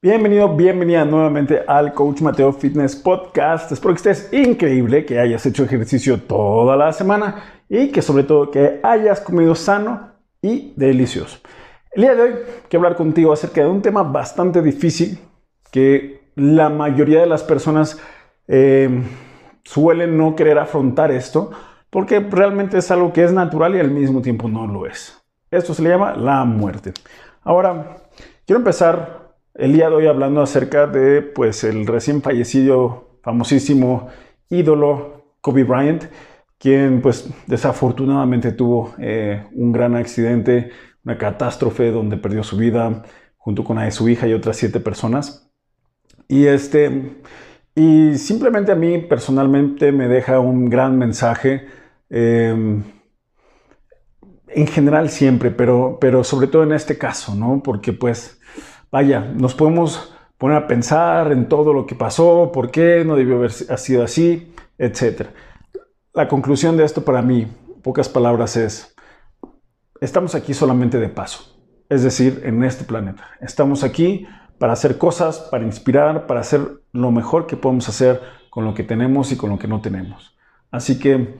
Bienvenido, bienvenida nuevamente al Coach Mateo Fitness Podcast. Espero que estés increíble, que hayas hecho ejercicio toda la semana y que sobre todo que hayas comido sano y delicioso. El día de hoy quiero hablar contigo acerca de un tema bastante difícil que la mayoría de las personas eh, suelen no querer afrontar esto porque realmente es algo que es natural y al mismo tiempo no lo es. Esto se le llama la muerte. Ahora, quiero empezar el día de hoy hablando acerca de pues el recién fallecido famosísimo ídolo Kobe Bryant, quien pues desafortunadamente tuvo eh, un gran accidente, una catástrofe donde perdió su vida junto con su hija y otras siete personas. Y este y simplemente a mí personalmente me deja un gran mensaje. Em, en general siempre, pero, pero sobre todo en este caso, ¿no? Porque pues vaya, nos podemos poner a pensar en todo lo que pasó, por qué no debió haber sido así, etc. La conclusión de esto para mí, pocas palabras, es, estamos aquí solamente de paso, es decir, en este planeta. Estamos aquí para hacer cosas, para inspirar, para hacer lo mejor que podemos hacer con lo que tenemos y con lo que no tenemos. Así que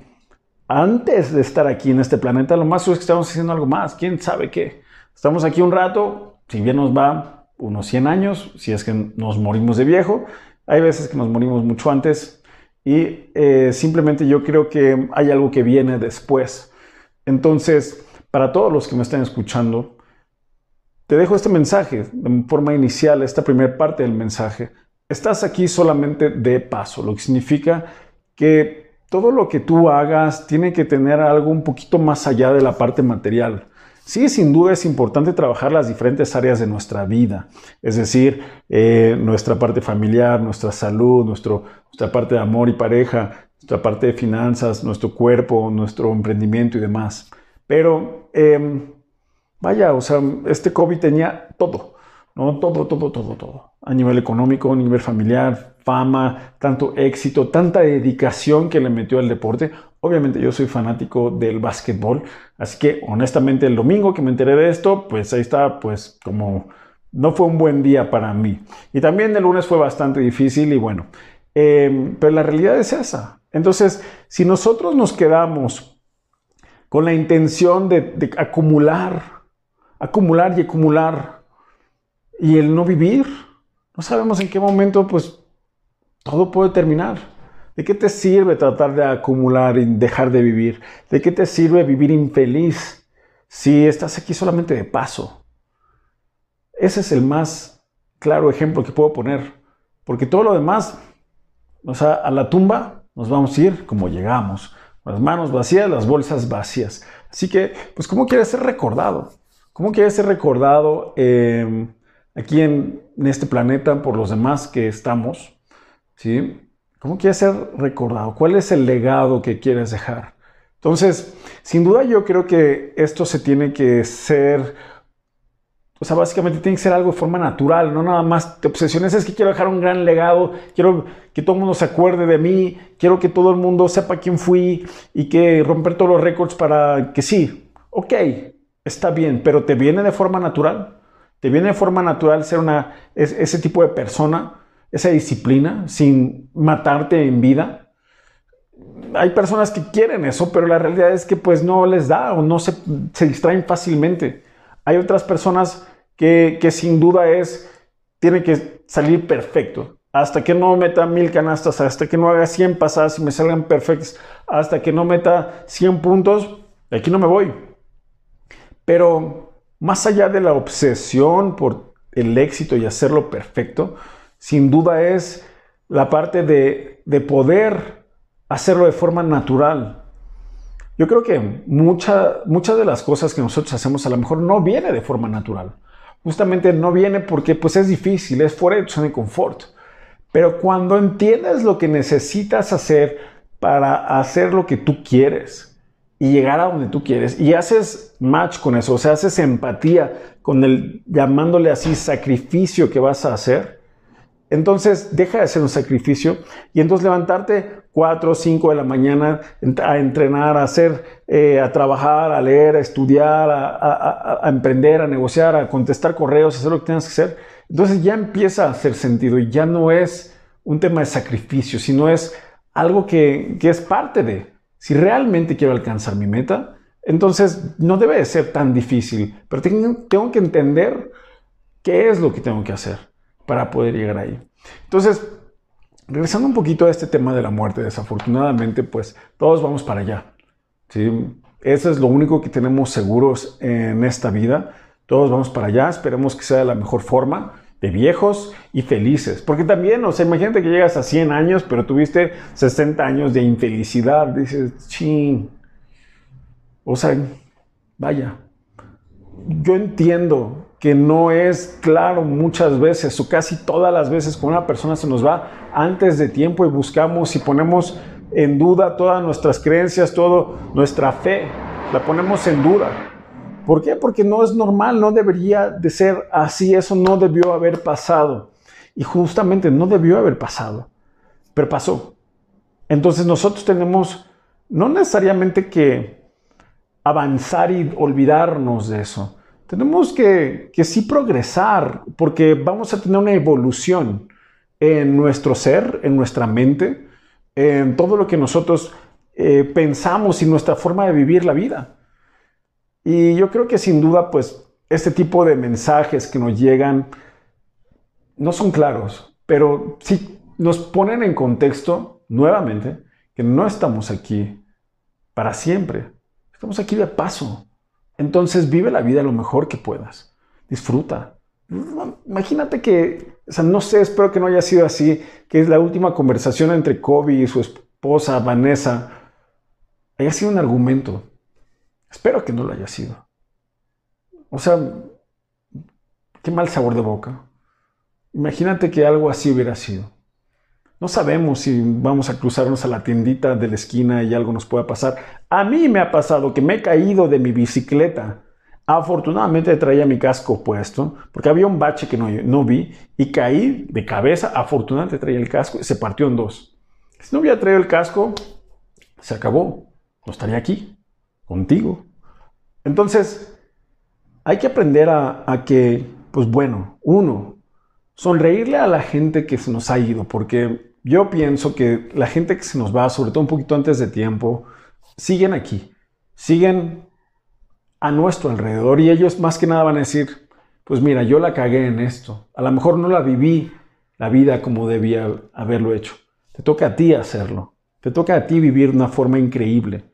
antes de estar aquí en este planeta, lo más es que estamos haciendo algo más, quién sabe qué. Estamos aquí un rato, si bien nos va, unos 100 años, si es que nos morimos de viejo. Hay veces que nos morimos mucho antes y eh, simplemente yo creo que hay algo que viene después. Entonces, para todos los que me están escuchando, te dejo este mensaje en forma inicial, esta primera parte del mensaje. Estás aquí solamente de paso, lo que significa que todo lo que tú hagas tiene que tener algo un poquito más allá de la parte material. Sí, sin duda es importante trabajar las diferentes áreas de nuestra vida, es decir, eh, nuestra parte familiar, nuestra salud, nuestra parte de amor y pareja, nuestra parte de finanzas, nuestro cuerpo, nuestro emprendimiento y demás. Pero, em, vaya, o sea, este COVID tenía todo, ¿no? Todo, todo, todo, todo. A nivel económico, a nivel familiar, fama, tanto éxito, tanta dedicación que le metió al deporte. Obviamente yo soy fanático del básquetbol, así que honestamente el domingo que me enteré de esto, pues ahí está, pues como no fue un buen día para mí. Y también el lunes fue bastante difícil y bueno, em, pero la realidad es esa. Entonces, si nosotros nos quedamos con la intención de, de acumular, acumular y acumular, y el no vivir, no sabemos en qué momento, pues todo puede terminar. ¿De qué te sirve tratar de acumular y dejar de vivir? ¿De qué te sirve vivir infeliz si estás aquí solamente de paso? Ese es el más claro ejemplo que puedo poner. Porque todo lo demás, o sea, a la tumba nos vamos a ir como llegamos. Las manos vacías, las bolsas vacías. Así que, pues, ¿cómo quieres ser recordado? ¿Cómo quieres ser recordado em, aquí en, en este planeta por los demás que estamos? ¿Sí? ¿Cómo quieres ser recordado? ¿Cuál es el legado que quieres dejar? Entonces, sin duda yo creo que esto se tiene que ser, o sea, básicamente tiene que ser algo de forma natural, no nada más te obsesiones, es que quiero dejar un gran legado, quiero que todo el mundo se acuerde de mí, quiero que todo el mundo sepa quién fui y que romper todos los récords para que sí, ok, está bien, pero ¿te viene de forma natural? ¿Te viene de forma natural ser una, ese tipo de persona? Esa disciplina sin matarte en vida. Hay personas que quieren eso, pero la realidad es que pues no les da o no se, distraen fácilmente. Hay otras personas que, que sin duda es, tiene que salir perfecto. Hasta que no meta mil canastas, hasta que no haga 100 pasadas y me salgan perfectas, hasta que no meta 100 puntos, de aquí no me voy. Pero más allá de la obsesión por el éxito y hacerlo perfecto, sin duda es la parte de, poder hacerlo de forma natural. Yo creo que muchas de las cosas que nosotros hacemos a lo mejor no viene de forma natural. Justamente no viene porque pues es difícil, es fuera de tu zona de confort. Pero cuando entiendes lo que necesitas hacer para hacer lo que tú quieres y llegar a donde tú quieres y haces match con eso, o sea, haces empatía con el llamándole así sacrificio que vas a hacer, Entonces deja de ser un sacrificio y entonces levantarte 4 o 5 de la mañana a entrenar, a hacer, eh, a trabajar, a leer, a estudiar, a, emprender, a negociar, a contestar correos, a hacer lo que tengas que hacer. Entonces ya empieza a hacer sentido y ya no es un tema de sacrificio, sino es algo que, que es parte de, si realmente quiero alcanzar mi meta, entonces no debe de ser tan difícil, pero tengo que entender qué es lo que tengo que hacer para poder llegar ahí. Entonces, regresando un poquito a este tema de la muerte, desafortunadamente, pues todos vamos para allá. ¿sí? Eso es lo único que tenemos seguros en esta vida. Todos vamos para allá, esperemos que sea de la mejor forma, de viejos y felices. Porque también, o sea, imagínate que llegas a 100 años, pero tuviste 60 años de infelicidad. Dices, ching. O sea, vaya. Yo entiendo que no es claro muchas veces o casi todas las veces cuando una persona se nos va antes de tiempo y buscamos y ponemos en duda todas nuestras creencias, toda nuestra fe, la ponemos en duda. ¿Por qué? Porque no es normal, no debería de ser así, eso no debió haber pasado. Y justamente no debió haber pasado, pero pasó. Entonces nosotros tenemos no necesariamente que avanzar y olvidarnos de eso tenemos que, que sí progresar porque vamos a tener una evolución en nuestro ser, en nuestra mente, en todo lo que nosotros eh, pensamos y nuestra forma de vivir la vida. Y yo creo que sin duda, pues, este tipo de mensajes que nos llegan no son claros, pero sí nos ponen en contexto nuevamente que no estamos aquí para siempre. Estamos aquí de paso. Entonces vive la vida lo mejor que puedas. Disfruta. Imagínate que, o sea, no sé, espero que no haya sido así, que es la última conversación entre Kobe y su esposa Vanessa haya sido un argumento. Espero que no lo haya sido. O sea, qué mal sabor de boca. Imagínate que algo así hubiera sido. No sabemos si vamos a cruzarnos a la tiendita de la esquina y algo nos pueda pasar. A mí me ha pasado que me he caído de mi bicicleta. Afortunadamente traía mi casco puesto, porque había un bache que no, no vi y caí de cabeza. Afortunadamente traía el casco y se partió en dos. Si no hubiera traído el casco, se acabó. No estaría aquí, contigo. Entonces, hay que aprender a, a que, pues bueno, uno, sonreírle a la gente que se nos ha ido, porque yo pienso que la gente que se nos va, sobre todo un poquito antes de tiempo, siguen aquí, siguen a nuestro alrededor y ellos más que nada van a decir, pues mira, yo la cagué en esto, a lo mejor no la viví la vida como debía haberlo hecho. Te toca a ti hacerlo, te toca a ti vivir de una forma increíble.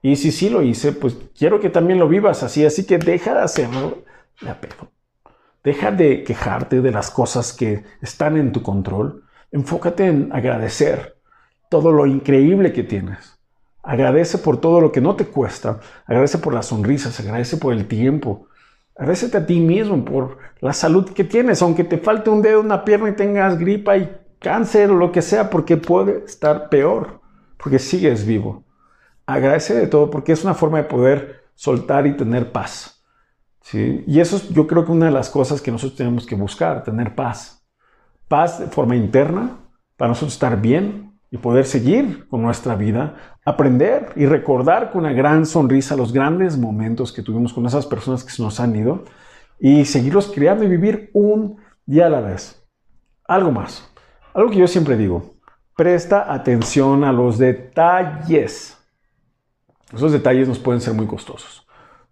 Y si sí lo hice, pues quiero que también lo vivas así, así que deja de hacerlo, Deja de quejarte de las cosas que están en tu control Enfócate en agradecer todo lo increíble que tienes. Agradece por todo lo que no te cuesta. Agradece por las sonrisas. Agradece por el tiempo. Agradecete a ti mismo por la salud que tienes, aunque te falte un dedo, una pierna y tengas gripa y cáncer o lo que sea, porque puede estar peor, porque sigues vivo. Agradece de todo porque es una forma de poder soltar y tener paz. ¿sí? Y eso es yo creo que una de las cosas que nosotros tenemos que buscar, tener paz paz de forma interna para nosotros estar bien y poder seguir con nuestra vida, aprender y recordar con una gran sonrisa los grandes momentos que tuvimos con esas personas que se nos han ido y seguirlos creando y vivir un día a la vez. Algo más, algo que yo siempre digo, presta atención a los detalles. Esos detalles nos pueden ser muy costosos.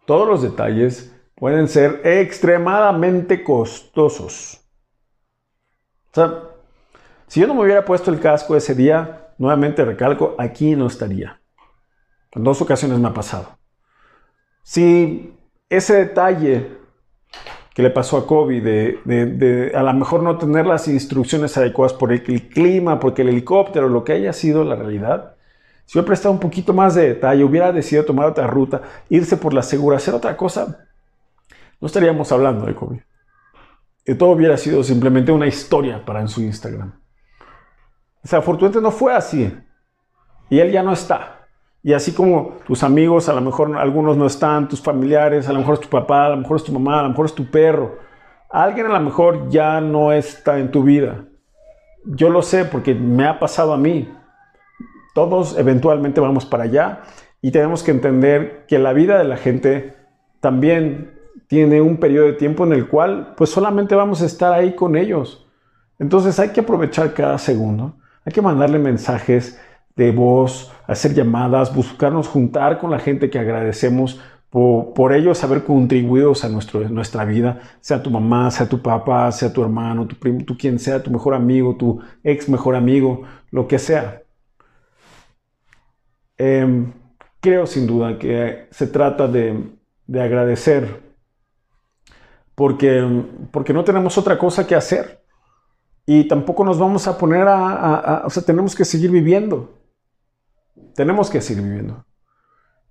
Todos los detalles pueden ser extremadamente costosos. O sea, si yo no me hubiera puesto el casco ese día, nuevamente recalco, aquí no estaría. En dos ocasiones me ha pasado. Si ese detalle que le pasó a Kobe de, a lo mejor no tener las instrucciones adecuadas por el, clima, porque el helicóptero, lo que haya sido la realidad, si hubiera prestado un poquito más de detalle, hubiera decidido tomar otra ruta, irse por la segura, hacer otra cosa, no estaríamos hablando de Kobe todo hubiera sido simplemente una historia para en su Instagram. O sea, afortunadamente no fue así. Y él ya no está. Y así como tus amigos, a lo mejor algunos no están, tus familiares, a lo mejor es tu papá, a lo mejor es tu mamá, a lo mejor es tu perro. Alguien a lo mejor ya no está en tu vida. Yo lo sé porque me ha pasado a mí. Todos eventualmente vamos para allá y tenemos que entender que la vida de la gente también tiene un periodo de tiempo en el cual pues solamente vamos a estar ahí con ellos. Entonces hay que aprovechar cada segundo. Hay que mandarle mensajes de voz, hacer llamadas, buscarnos juntar con la gente que agradecemos por, ellos haber contribuido a nuestro, nuestra vida, sea tu mamá, sea tu papá, sea tu hermano, tu primo, tu quien sea, tu mejor amigo, tu ex mejor amigo, lo que sea. Em, creo sin duda que se trata de, agradecer porque, porque no tenemos otra cosa que hacer y tampoco nos vamos a poner a, o sea, tenemos que seguir viviendo. Tenemos que seguir viviendo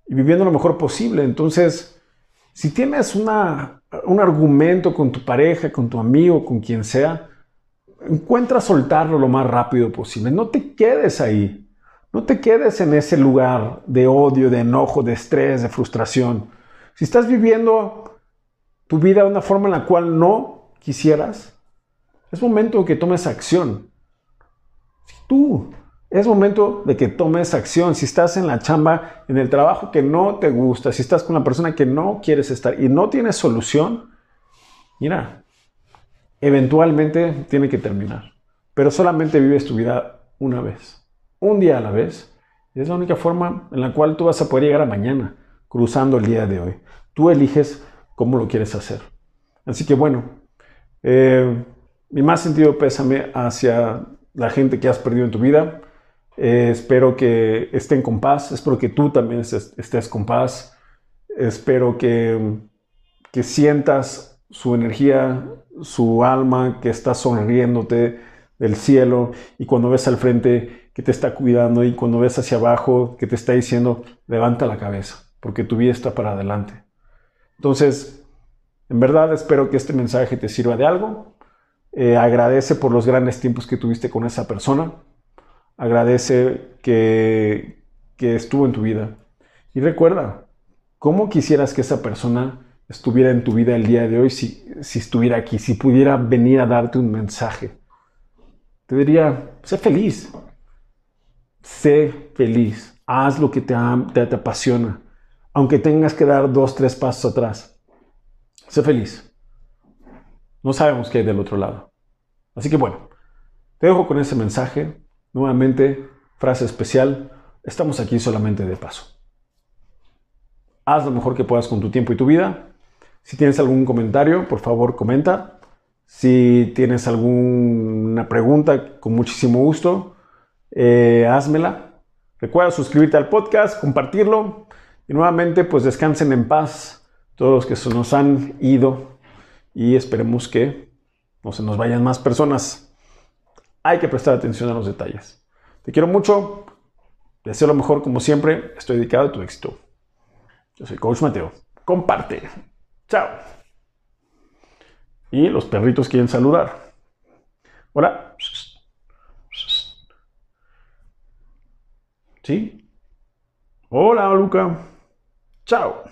y viviendo lo mejor posible. Entonces, si tienes una, un argumento con tu pareja, con tu amigo, con quien sea, encuentra soltarlo lo más rápido posible. No te quedes ahí. No te quedes en ese lugar de odio, de enojo, de estrés, de frustración. Si estás viviendo tu vida de una forma en la cual no quisieras, es momento de que tomes acción. Tú es momento de que tomes acción. Si estás en la chamba, en el trabajo que no te gusta, si estás con una persona que no quieres estar y no tienes solución, mira, eventualmente tiene que terminar. Pero solamente vives tu vida una vez, un día a la vez. Y es la única forma en la cual tú vas a poder llegar a mañana, cruzando el día de hoy. Tú eliges cómo lo quieres hacer. Así que bueno, eh, mi más sentido pésame hacia la gente que has perdido en tu vida eh, espero que estén con paz, espero que tú también estés, con paz, espero que, que sientas su energía, su alma que está sonriéndote del cielo y cuando ves al frente que te está cuidando y cuando ves hacia abajo que te está diciendo levanta la cabeza porque tu vida está para adelante. Entonces, en verdad espero que este mensaje te sirva de algo. Eh, agradece por los grandes tiempos que tuviste con esa persona agradece que, estuvo en tu vida. Y recuerda, ¿cómo quisieras que esa persona estuviera en tu vida el día de hoy si, estuviera aquí, si pudiera venir a darte un mensaje? Te diría, sé feliz, sé feliz, haz lo que te, te apasiona, aunque tengas que dar dos, tres pasos atrás. Sé feliz. No sabemos qué hay del otro lado. Así que bueno, te dejo con ese mensaje. Nuevamente, frase especial, estamos aquí solamente de paso. Haz lo mejor que puedas con tu tiempo y tu vida. Si tienes algún comentario, por favor comenta. Si tienes alguna pregunta, con muchísimo gusto, eh, házmela. Recuerda suscribirte al podcast, compartirlo y nuevamente pues descansen en paz todos los que se nos han ido y esperemos que no se nos vayan más personas hay que prestar atención a los detalles. Te quiero mucho, deseo lo mejor como siempre, estoy dedicado a tu éxito. Yo soy Coach Mateo. Comparte. Chao. Y los perritos quieren saludar. Hola. ¿Sí? Hola, Luca. Chao.